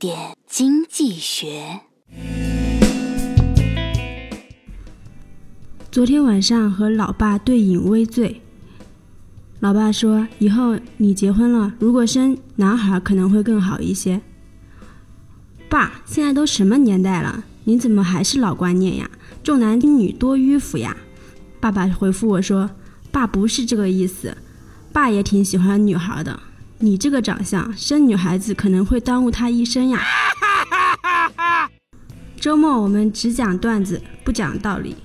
点经济学。昨天晚上和老爸对饮微醉，老爸说：“以后你结婚了，如果生男孩可能会更好一些。”爸，现在都什么年代了，你怎么还是老观念呀？重男轻女多迂腐呀！爸爸回复我说：“爸不是这个意思，爸也挺喜欢女孩的。你这个长相，生女孩子可能会耽误她一生呀。”周末我们只讲段子，不讲道理。